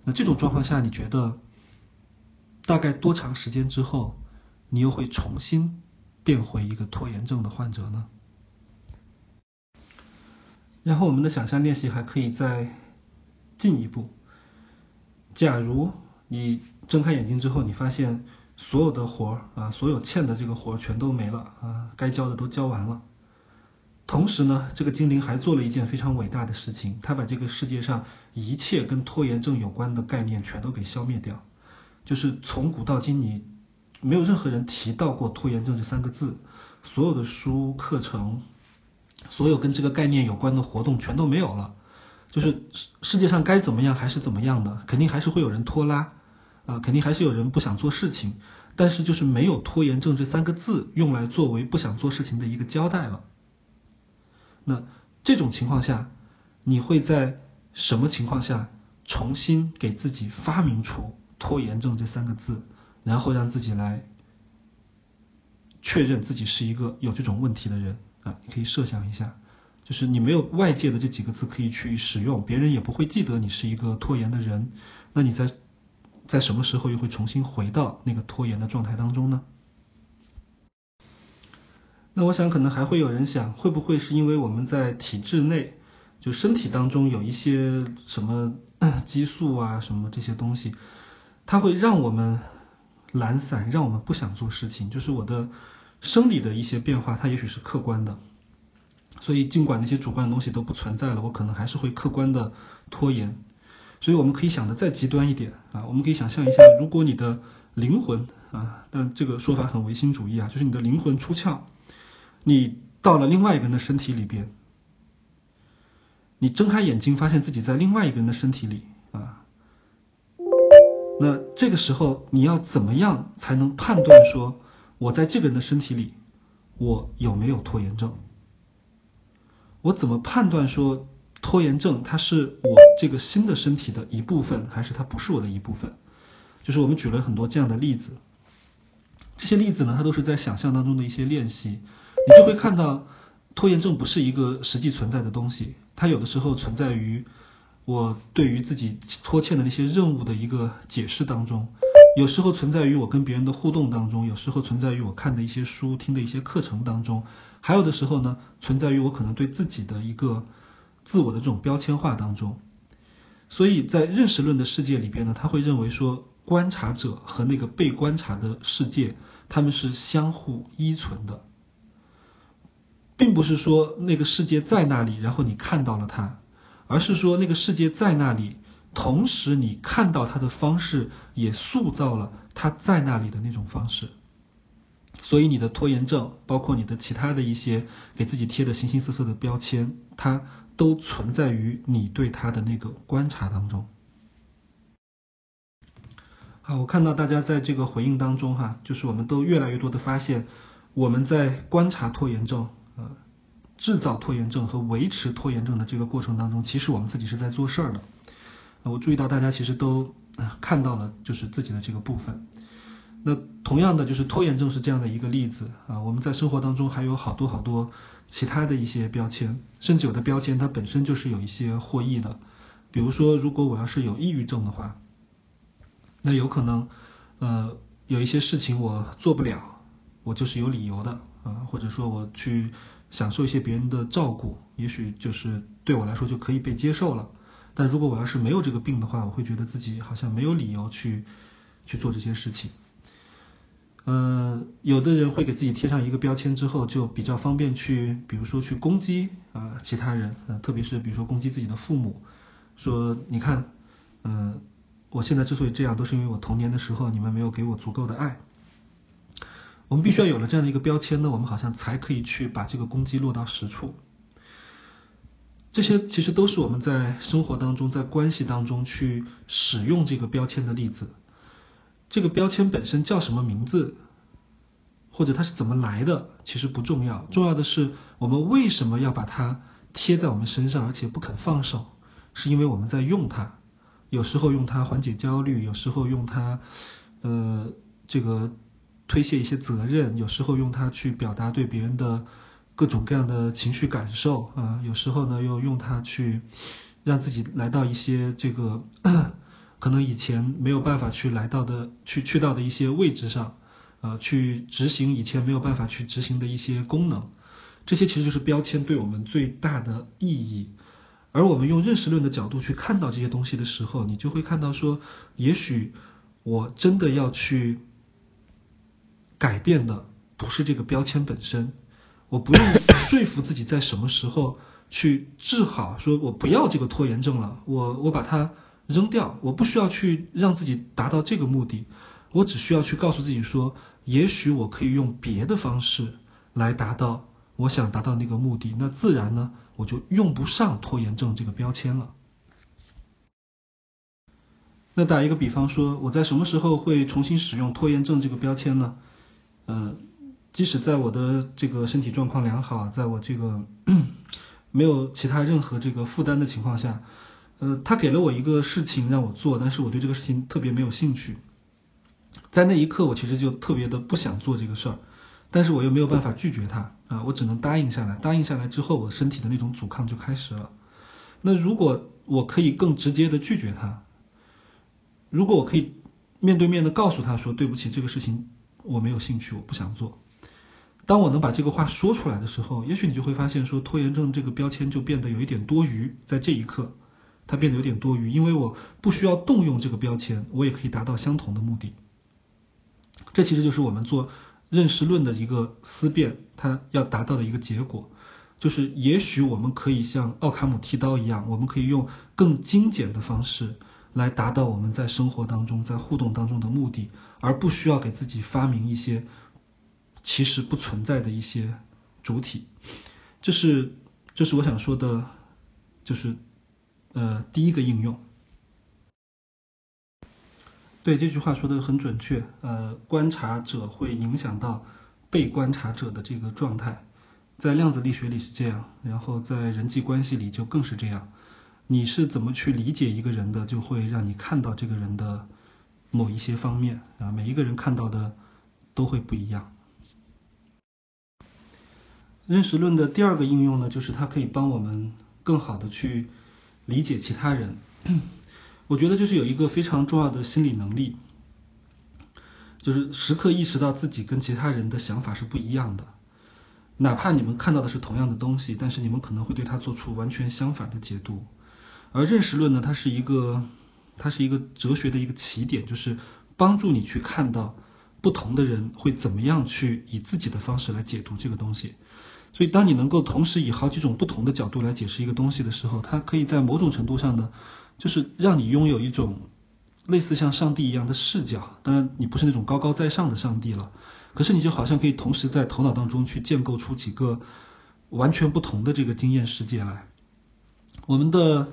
那这种状况下，你觉得大概多长时间之后，你又会重新变回一个拖延症的患者呢？然后我们的想象练习还可以再进一步。假如你睁开眼睛之后，你发现所有的活儿啊，所有欠的这个活儿全都没了啊，该交的都交完了。同时呢，这个精灵还做了一件非常伟大的事情，他把这个世界上一切跟拖延症有关的概念全都给消灭掉。就是从古到今，你没有任何人提到过拖延症这三个字，所有的书课程。所有跟这个概念有关的活动全都没有了，就是世世界上该怎么样还是怎么样的，肯定还是会有人拖拉，啊，肯定还是有人不想做事情，但是就是没有拖延症这三个字用来作为不想做事情的一个交代了。那这种情况下，你会在什么情况下重新给自己发明出拖延症这三个字，然后让自己来确认自己是一个有这种问题的人？啊，你可以设想一下，就是你没有外界的这几个字可以去使用，别人也不会记得你是一个拖延的人。那你在在什么时候又会重新回到那个拖延的状态当中呢？那我想可能还会有人想，会不会是因为我们在体制内，就身体当中有一些什么 [clears throat] 激素啊，什么这些东西，它会让我们懒散，让我们不想做事情，就是我的。生理的一些变化，它也许是客观的，所以尽管那些主观的东西都不存在了，我可能还是会客观的拖延。所以我们可以想的再极端一点啊，我们可以想象一下，如果你的灵魂啊，但这个说法很唯心主义啊，就是你的灵魂出窍，你到了另外一个人的身体里边，你睁开眼睛发现自己在另外一个人的身体里啊，那这个时候你要怎么样才能判断说？我在这个人的身体里，我有没有拖延症？我怎么判断说拖延症它是我这个新的身体的一部分，还是它不是我的一部分？就是我们举了很多这样的例子，这些例子呢，它都是在想象当中的一些练习，你就会看到拖延症不是一个实际存在的东西，它有的时候存在于我对于自己拖欠的那些任务的一个解释当中。有时候存在于我跟别人的互动当中，有时候存在于我看的一些书、听的一些课程当中，还有的时候呢，存在于我可能对自己的一个自我的这种标签化当中。所以在认识论的世界里边呢，他会认为说，观察者和那个被观察的世界，他们是相互依存的，并不是说那个世界在那里，然后你看到了它，而是说那个世界在那里。同时，你看到他的方式也塑造了他在那里的那种方式，所以你的拖延症，包括你的其他的一些给自己贴的形形色色的标签，它都存在于你对他的那个观察当中。好，我看到大家在这个回应当中，哈，就是我们都越来越多的发现，我们在观察拖延症、呃，制造拖延症和维持拖延症的这个过程当中，其实我们自己是在做事儿的。我注意到大家其实都看到了，就是自己的这个部分。那同样的，就是拖延症是这样的一个例子啊。我们在生活当中还有好多好多其他的一些标签，甚至有的标签它本身就是有一些获益的。比如说，如果我要是有抑郁症的话，那有可能呃有一些事情我做不了，我就是有理由的啊，或者说我去享受一些别人的照顾，也许就是对我来说就可以被接受了。但如果我要是没有这个病的话，我会觉得自己好像没有理由去去做这些事情。呃，有的人会给自己贴上一个标签之后，就比较方便去，比如说去攻击啊其他人，嗯，特别是比如说攻击自己的父母，说你看，嗯，我现在之所以这样，都是因为我童年的时候你们没有给我足够的爱。我们必须要有了这样的一个标签呢，我们好像才可以去把这个攻击落到实处。这些其实都是我们在生活当中、在关系当中去使用这个标签的例子。这个标签本身叫什么名字，或者它是怎么来的，其实不重要。重要的是我们为什么要把它贴在我们身上，而且不肯放手，是因为我们在用它。有时候用它缓解焦虑，有时候用它，呃，这个推卸一些责任，有时候用它去表达对别人的。各种各样的情绪感受啊，有时候呢又用它去让自己来到一些这个 [clears throat] 可能以前没有办法去来到的、去去到的一些位置上，呃，去执行以前没有办法去执行的一些功能。这些其实就是标签对我们最大的意义。而我们用认识论的角度去看到这些东西的时候，你就会看到说，也许我真的要去改变的不是这个标签本身，我不用说服自己在什么时候去治好，说我不要这个拖延症了，我我把它扔掉，我不需要去让自己达到这个目的，我只需要去告诉自己说，也许我可以用别的方式来达到我想达到那个目的，那自然呢。我就用不上拖延症这个标签了。那打一个比方说，我在什么时候会重新使用拖延症这个标签呢？呃，即使在我的这个身体状况良好，在我这个 [clears throat] 没有其他任何这个负担的情况下，呃，他给了我一个事情让我做，但是我对这个事情特别没有兴趣，在那一刻我其实就特别的不想做这个事儿。但是我又没有办法拒绝他啊，我只能答应下来。答应下来之后，我身体的那种阻抗就开始了。那如果我可以更直接的拒绝他，如果我可以面对面的告诉他说对不起，这个事情我没有兴趣，我不想做。当我能把这个话说出来的时候，也许你就会发现说拖延症这个标签就变得有一点多余。在这一刻，它变得有点多余，因为我不需要动用这个标签，我也可以达到相同的目的。这其实就是我们做。认识论的一个思辨，它要达到的一个结果，就是也许我们可以像奥卡姆剃刀一样，我们可以用更精简的方式来达到我们在生活当中、在互动当中的目的，而不需要给自己发明一些其实不存在的一些主体。这是，这是我想说的，就是呃第一个应用。对这句话说的很准确，呃，观察者会影响到被观察者的这个状态，在量子力学里是这样，然后在人际关系里就更是这样。你是怎么去理解一个人的，就会让你看到这个人的某一些方面啊，每一个人看到的都会不一样。认识论的第二个应用呢，就是它可以帮我们更好的去理解其他人。[clears throat] 我觉得就是有一个非常重要的心理能力，就是时刻意识到自己跟其他人的想法是不一样的，哪怕你们看到的是同样的东西，但是你们可能会对它做出完全相反的解读。而认识论呢，它是一个，它是一个哲学的一个起点，就是帮助你去看到不同的人会怎么样去以自己的方式来解读这个东西。所以，当你能够同时以好几种不同的角度来解释一个东西的时候，它可以在某种程度上呢。就是让你拥有一种类似像上帝一样的视角，当然你不是那种高高在上的上帝了，可是你就好像可以同时在头脑当中去建构出几个完全不同的这个经验世界来。我们的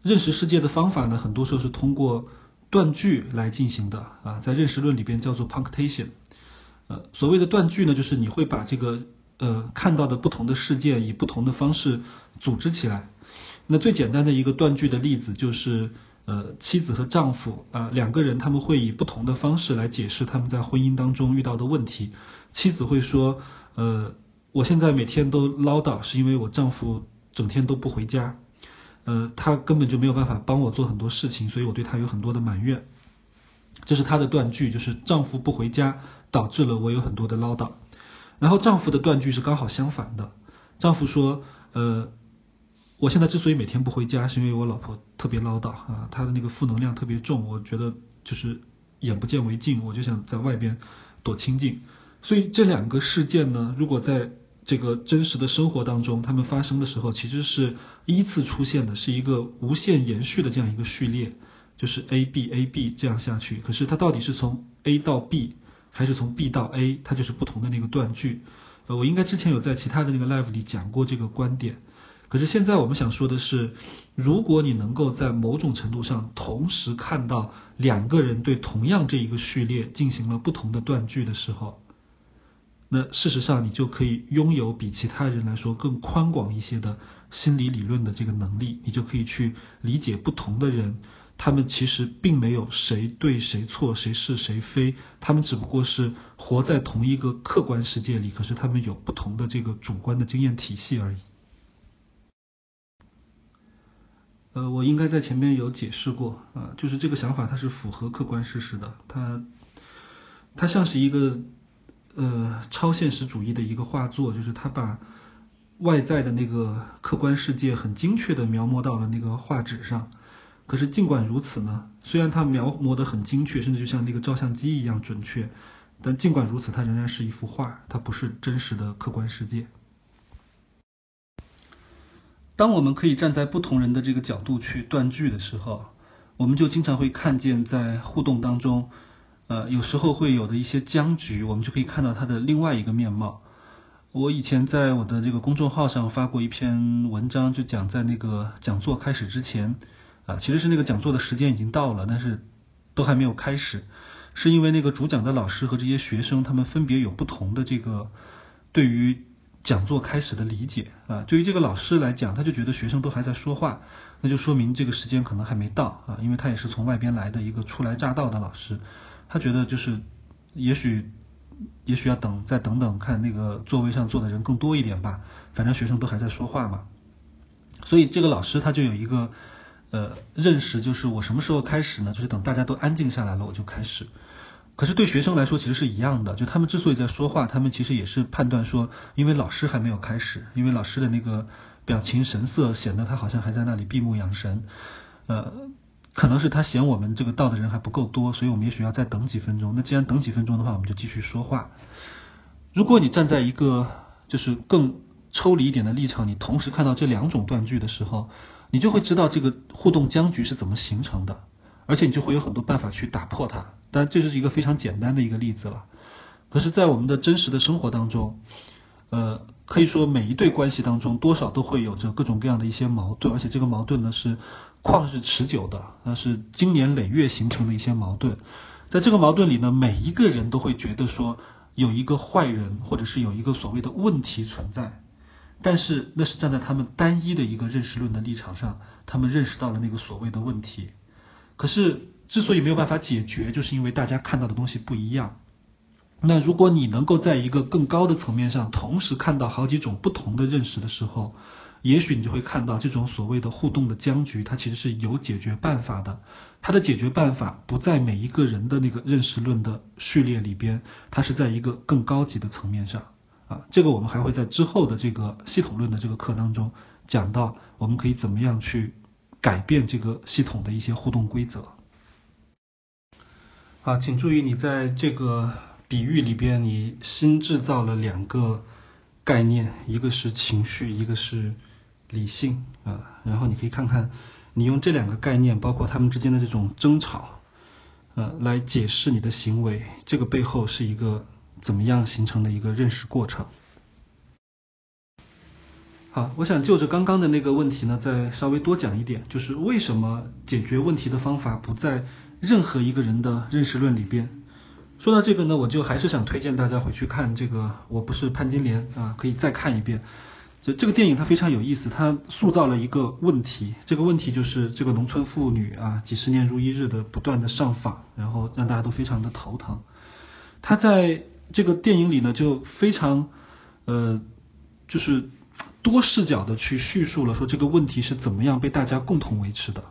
认识世界的方法呢，很多时候是通过断句来进行的啊，在认识论里边叫做 punctation。呃，所谓的断句呢，就是你会把这个呃看到的不同的事件以不同的方式组织起来。那最简单的一个断句的例子就是，呃，妻子和丈夫啊两个人他们会以不同的方式来解释他们在婚姻当中遇到的问题。妻子会说，呃，我现在每天都唠叨，是因为我丈夫整天都不回家，呃，他根本就没有办法帮我做很多事情，所以我对他有很多的埋怨。这是他的断句，就是丈夫不回家导致了我有很多的唠叨。然后丈夫的断句是刚好相反的，丈夫说，呃。我现在之所以每天不回家，是因为我老婆特别唠叨啊，她的那个负能量特别重，我觉得就是眼不见为净，我就想在外边躲清静。所以这两个事件呢，如果在这个真实的生活当中，他们发生的时候，其实是依次出现的，是一个无限延续的这样一个序列，就是 A B A B 这样下去。可是它到底是从 A 到 B，还是从 B 到 A，它就是不同的那个断句。呃，我应该之前有在其他的那个 live 里讲过这个观点。可是现在我们想说的是，如果你能够在某种程度上同时看到两个人对同样这一个序列进行了不同的断句的时候，那事实上你就可以拥有比其他人来说更宽广一些的心理理论的这个能力，你就可以去理解不同的人，他们其实并没有谁对谁错，谁是谁非，他们只不过是活在同一个客观世界里，可是他们有不同的这个主观的经验体系而已。呃，我应该在前面有解释过啊，就是这个想法它是符合客观事实的，它它像是一个呃超现实主义的一个画作，就是它把外在的那个客观世界很精确的描摹到了那个画纸上。可是尽管如此呢，虽然它描摹得很精确，甚至就像那个照相机一样准确，但尽管如此，它仍然是一幅画，它不是真实的客观世界。当我们可以站在不同人的这个角度去断句的时候，我们就经常会看见在互动当中，呃，有时候会有的一些僵局，我们就可以看到它的另外一个面貌。我以前在我的这个公众号上发过一篇文章，就讲在那个讲座开始之前。啊，其实是那个讲座的时间已经到了，但是都还没有开始，是因为那个主讲的老师和这些学生他们分别有不同的这个对于讲座开始的理解啊。对于这个老师来讲，他就觉得学生都还在说话，那就说明这个时间可能还没到啊，因为他也是从外边来的一个初来乍到的老师，他觉得就是也许也许要等再等等看那个座位上坐的人更多一点吧，反正学生都还在说话嘛，所以这个老师他就有一个。呃，认识就是我什么时候开始呢？就是等大家都安静下来了，我就开始。可是对学生来说，其实是一样的。就他们之所以在说话，他们其实也是判断说，因为老师还没有开始，因为老师的那个表情神色显得他好像还在那里闭目养神。呃，可能是他嫌我们这个到的人还不够多，所以我们也许要再等几分钟。那既然等几分钟的话，我们就继续说话。如果你站在一个就是更抽离一点的立场，你同时看到这两种断句的时候。你就会知道这个互动僵局是怎么形成的，而且你就会有很多办法去打破它。但这是一个非常简单的一个例子了。可是，在我们的真实的生活当中，呃，可以说每一对关系当中，多少都会有着各种各样的一些矛盾，而且这个矛盾呢是旷日持久的，那是经年累月形成的一些矛盾。在这个矛盾里呢，每一个人都会觉得说有一个坏人，或者是有一个所谓的问题存在。但是那是站在他们单一的一个认识论的立场上，他们认识到了那个所谓的问题。可是之所以没有办法解决，就是因为大家看到的东西不一样。那如果你能够在一个更高的层面上，同时看到好几种不同的认识的时候，也许你就会看到这种所谓的互动的僵局，它其实是有解决办法的。它的解决办法不在每一个人的那个认识论的序列里边，它是在一个更高级的层面上。啊，这个我们还会在之后的这个系统论的这个课当中讲到，我们可以怎么样去改变这个系统的一些互动规则。啊，请注意，你在这个比喻里边，你新制造了两个概念，一个是情绪，一个是理性啊。然后你可以看看，你用这两个概念，包括他们之间的这种争吵，呃，来解释你的行为，这个背后是一个。怎么样形成的一个认识过程？好，我想就着刚刚的那个问题呢，再稍微多讲一点，就是为什么解决问题的方法不在任何一个人的认识论里边？说到这个呢，我就还是想推荐大家回去看这个《我不是潘金莲》啊，可以再看一遍。就这个电影它非常有意思，它塑造了一个问题，这个问题就是这个农村妇女啊，几十年如一日的不断的上访，然后让大家都非常的头疼。他在这个电影里呢，就非常，呃，就是多视角的去叙述了说这个问题是怎么样被大家共同维持的，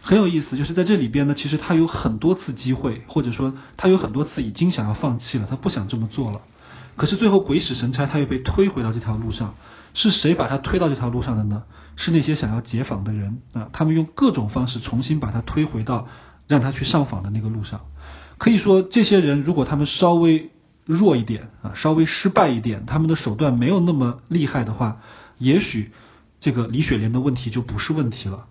很有意思。就是在这里边呢，其实他有很多次机会，或者说他有很多次已经想要放弃了，他不想这么做了。可是最后鬼使神差，他又被推回到这条路上。是谁把他推到这条路上的呢？是那些想要解访的人啊，他们用各种方式重新把他推回到让他去上访的那个路上。可以说，这些人如果他们稍微弱一点啊，稍微失败一点，他们的手段没有那么厉害的话，也许这个李雪莲的问题就不是问题了。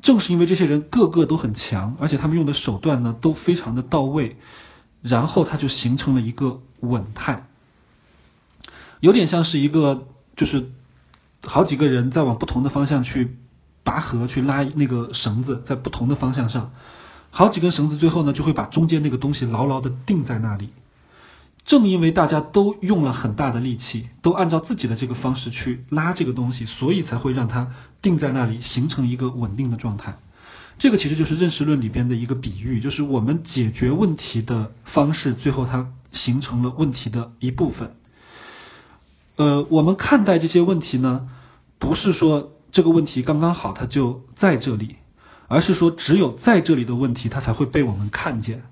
正是因为这些人个个都很强，而且他们用的手段呢都非常的到位，然后他就形成了一个稳态，有点像是一个就是好几个人在往不同的方向去拔河去拉那个绳子，在不同的方向上，好几根绳子最后呢就会把中间那个东西牢牢的定在那里。正因为大家都用了很大的力气，都按照自己的这个方式去拉这个东西，所以才会让它定在那里，形成一个稳定的状态。这个其实就是认识论里边的一个比喻，就是我们解决问题的方式，最后它形成了问题的一部分。呃，我们看待这些问题呢，不是说这个问题刚刚好它就在这里，而是说只有在这里的问题，它才会被我们看见。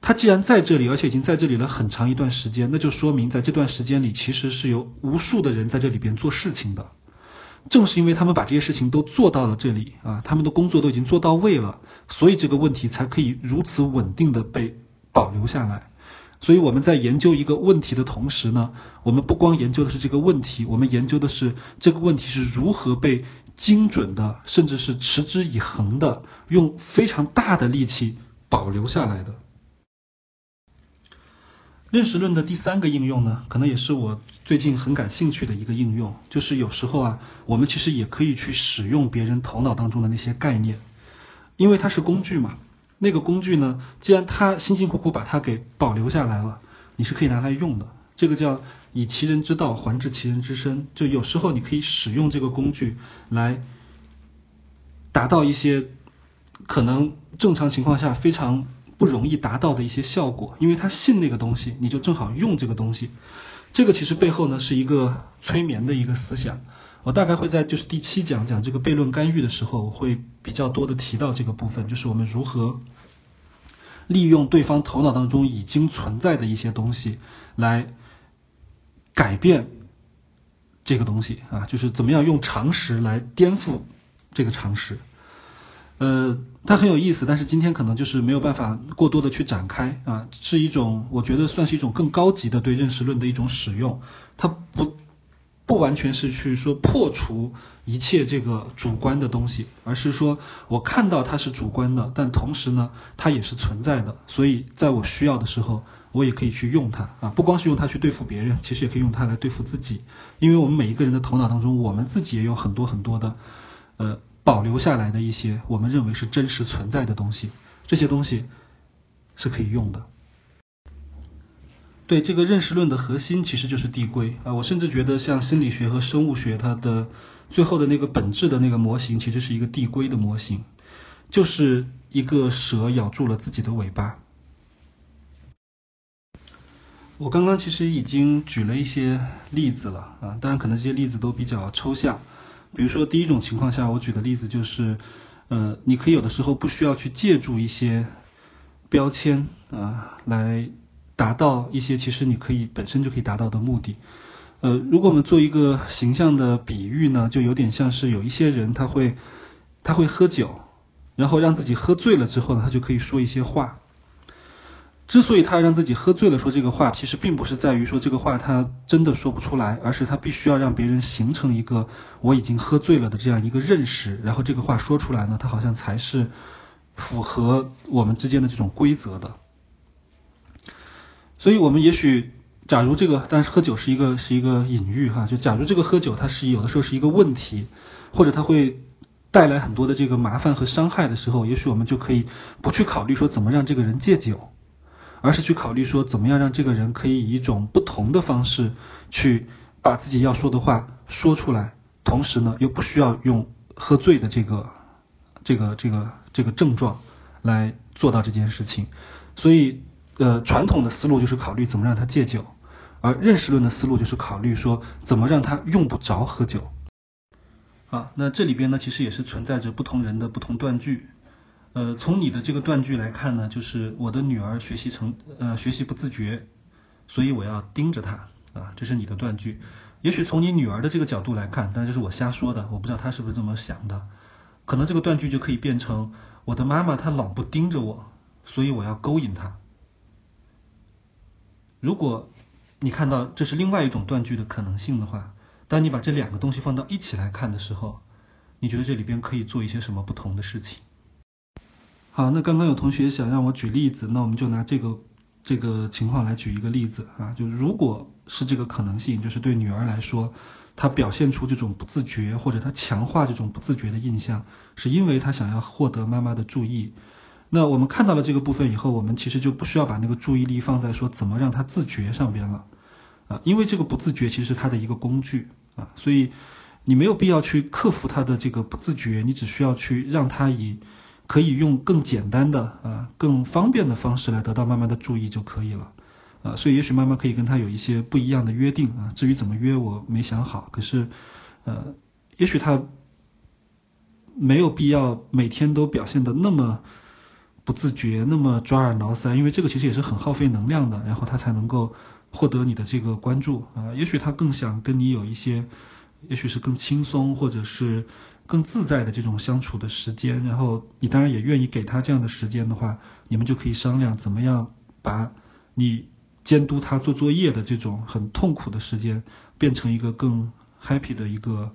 他既然在这里，而且已经在这里了很长一段时间，那就说明在这段时间里，其实是有无数的人在这里边做事情的。正是因为他们把这些事情都做到了这里啊，他们的工作都已经做到位了，所以这个问题才可以如此稳定的被保留下来。所以我们在研究一个问题的同时呢，我们不光研究的是这个问题，我们研究的是这个问题是如何被精准的，甚至是持之以恒的，用非常大的力气保留下来的。认识论的第三个应用呢，可能也是我最近很感兴趣的一个应用，就是有时候啊，我们其实也可以去使用别人头脑当中的那些概念，因为它是工具嘛。那个工具呢，既然他辛辛苦苦把它给保留下来了，你是可以拿来用的。这个叫以其人之道还治其人之身，就有时候你可以使用这个工具来达到一些可能正常情况下非常。不容易达到的一些效果，因为他信那个东西，你就正好用这个东西。这个其实背后呢是一个催眠的一个思想。我大概会在就是第七讲讲这个悖论干预的时候，会比较多的提到这个部分，就是我们如何利用对方头脑当中已经存在的一些东西来改变这个东西啊，就是怎么样用常识来颠覆这个常识。呃，它很有意思，但是今天可能就是没有办法过多的去展开啊，是一种我觉得算是一种更高级的对认识论的一种使用，它不不完全是去说破除一切这个主观的东西，而是说我看到它是主观的，但同时呢，它也是存在的，所以在我需要的时候，我也可以去用它啊，不光是用它去对付别人，其实也可以用它来对付自己，因为我们每一个人的头脑当中，我们自己也有很多很多的呃。保留下来的一些我们认为是真实存在的东西，这些东西是可以用的。对这个认识论的核心其实就是递归啊，我甚至觉得像心理学和生物学，它的最后的那个本质的那个模型，其实是一个递归的模型，就是一个蛇咬住了自己的尾巴。我刚刚其实已经举了一些例子了啊，当然可能这些例子都比较抽象。比如说，第一种情况下，我举的例子就是，呃，你可以有的时候不需要去借助一些标签啊，来达到一些其实你可以本身就可以达到的目的。呃，如果我们做一个形象的比喻呢，就有点像是有一些人他会他会喝酒，然后让自己喝醉了之后呢，他就可以说一些话。之所以他让自己喝醉了说这个话，其实并不是在于说这个话他真的说不出来，而是他必须要让别人形成一个我已经喝醉了的这样一个认识，然后这个话说出来呢，他好像才是符合我们之间的这种规则的。所以我们也许，假如这个，但是喝酒是一个是一个隐喻哈，就假如这个喝酒它是有的时候是一个问题，或者它会带来很多的这个麻烦和伤害的时候，也许我们就可以不去考虑说怎么让这个人戒酒。而是去考虑说，怎么样让这个人可以以一种不同的方式去把自己要说的话说出来，同时呢，又不需要用喝醉的这个、这个、这个、这个症状来做到这件事情。所以，呃，传统的思路就是考虑怎么让他戒酒，而认识论的思路就是考虑说，怎么让他用不着喝酒。啊，那这里边呢，其实也是存在着不同人的不同断句。呃，从你的这个断句来看呢，就是我的女儿学习成呃学习不自觉，所以我要盯着她啊，这是你的断句。也许从你女儿的这个角度来看，但这是我瞎说的，我不知道她是不是这么想的。可能这个断句就可以变成我的妈妈她老不盯着我，所以我要勾引她。如果你看到这是另外一种断句的可能性的话，当你把这两个东西放到一起来看的时候，你觉得这里边可以做一些什么不同的事情？好，那刚刚有同学想让我举例子，那我们就拿这个这个情况来举一个例子啊，就如果是这个可能性，就是对女儿来说，她表现出这种不自觉，或者她强化这种不自觉的印象，是因为她想要获得妈妈的注意。那我们看到了这个部分以后，我们其实就不需要把那个注意力放在说怎么让她自觉上边了啊，因为这个不自觉其实是她的一个工具啊，所以你没有必要去克服她的这个不自觉，你只需要去让她以。可以用更简单的啊、更方便的方式来得到妈妈的注意就可以了啊，所以也许妈妈可以跟他有一些不一样的约定啊。至于怎么约，我没想好。可是，呃，也许他没有必要每天都表现的那么不自觉，那么抓耳挠腮，因为这个其实也是很耗费能量的，然后他才能够获得你的这个关注啊。也许他更想跟你有一些，也许是更轻松或者是更自在的这种相处的时间，然后你当然也愿意给他这样的时间的话，你们就可以商量怎么样把你监督他做作业的这种很痛苦的时间变成一个更 happy 的一个。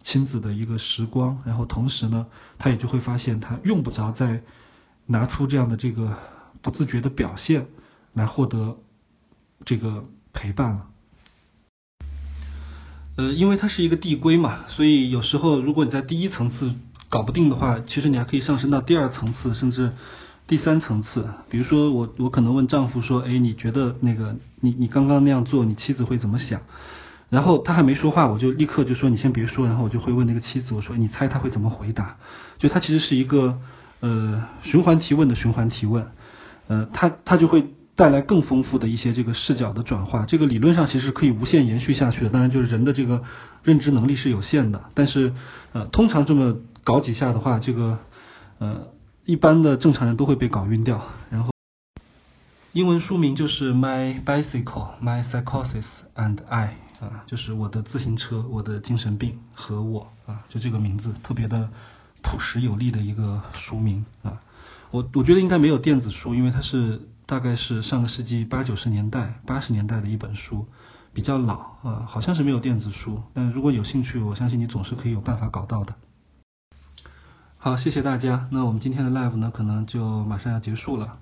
亲子的一个时光，然后同时呢，他也就会发现他用不着再拿出这样的这个不自觉的表现来获得这个陪伴了。呃，因为它是一个递归嘛，所以有时候如果你在第一层次搞不定的话，其实你还可以上升到第二层次，甚至第三层次。比如说我我可能问丈夫说，哎，你觉得那个你你刚刚那样做，你妻子会怎么想？然后他还没说话，我就立刻就说你先别说，然后我就会问那个妻子，我说你猜他会怎么回答？就他其实是一个呃循环提问的循环提问，呃他他就会带来更丰富的一些这个视角的转化。这个理论上其实可以无限延续下去的，当然就是人的这个认知能力是有限的，但是呃通常这么搞几下的话，这个呃一般的正常人都会被搞晕掉，然后。英文书名就是《My Bicycle, My Psychosis and I》啊，就是我的自行车、我的精神病和我啊，就这个名字特别的朴实有力的一个书名啊。我我觉得应该没有电子书，因为它是大概是上个世纪八九十年代、八十年代的一本书，比较老啊，好像是没有电子书。但如果有兴趣，我相信你总是可以有办法搞到的。好，谢谢大家。那我们今天的 live 呢，可能就马上要结束了。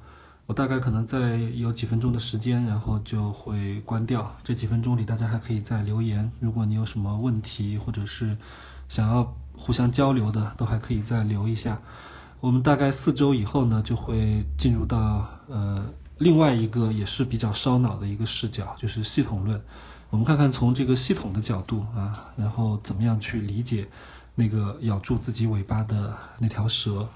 我大概可能再有几分钟的时间，然后就会关掉。这几分钟里，大家还可以再留言。如果你有什么问题，或者是想要互相交流的，都还可以再留一下。我们大概四周以后呢，就会进入到呃另外一个也是比较烧脑的一个视角，就是系统论。我们看看从这个系统的角度啊，然后怎么样去理解那个咬住自己尾巴的那条蛇。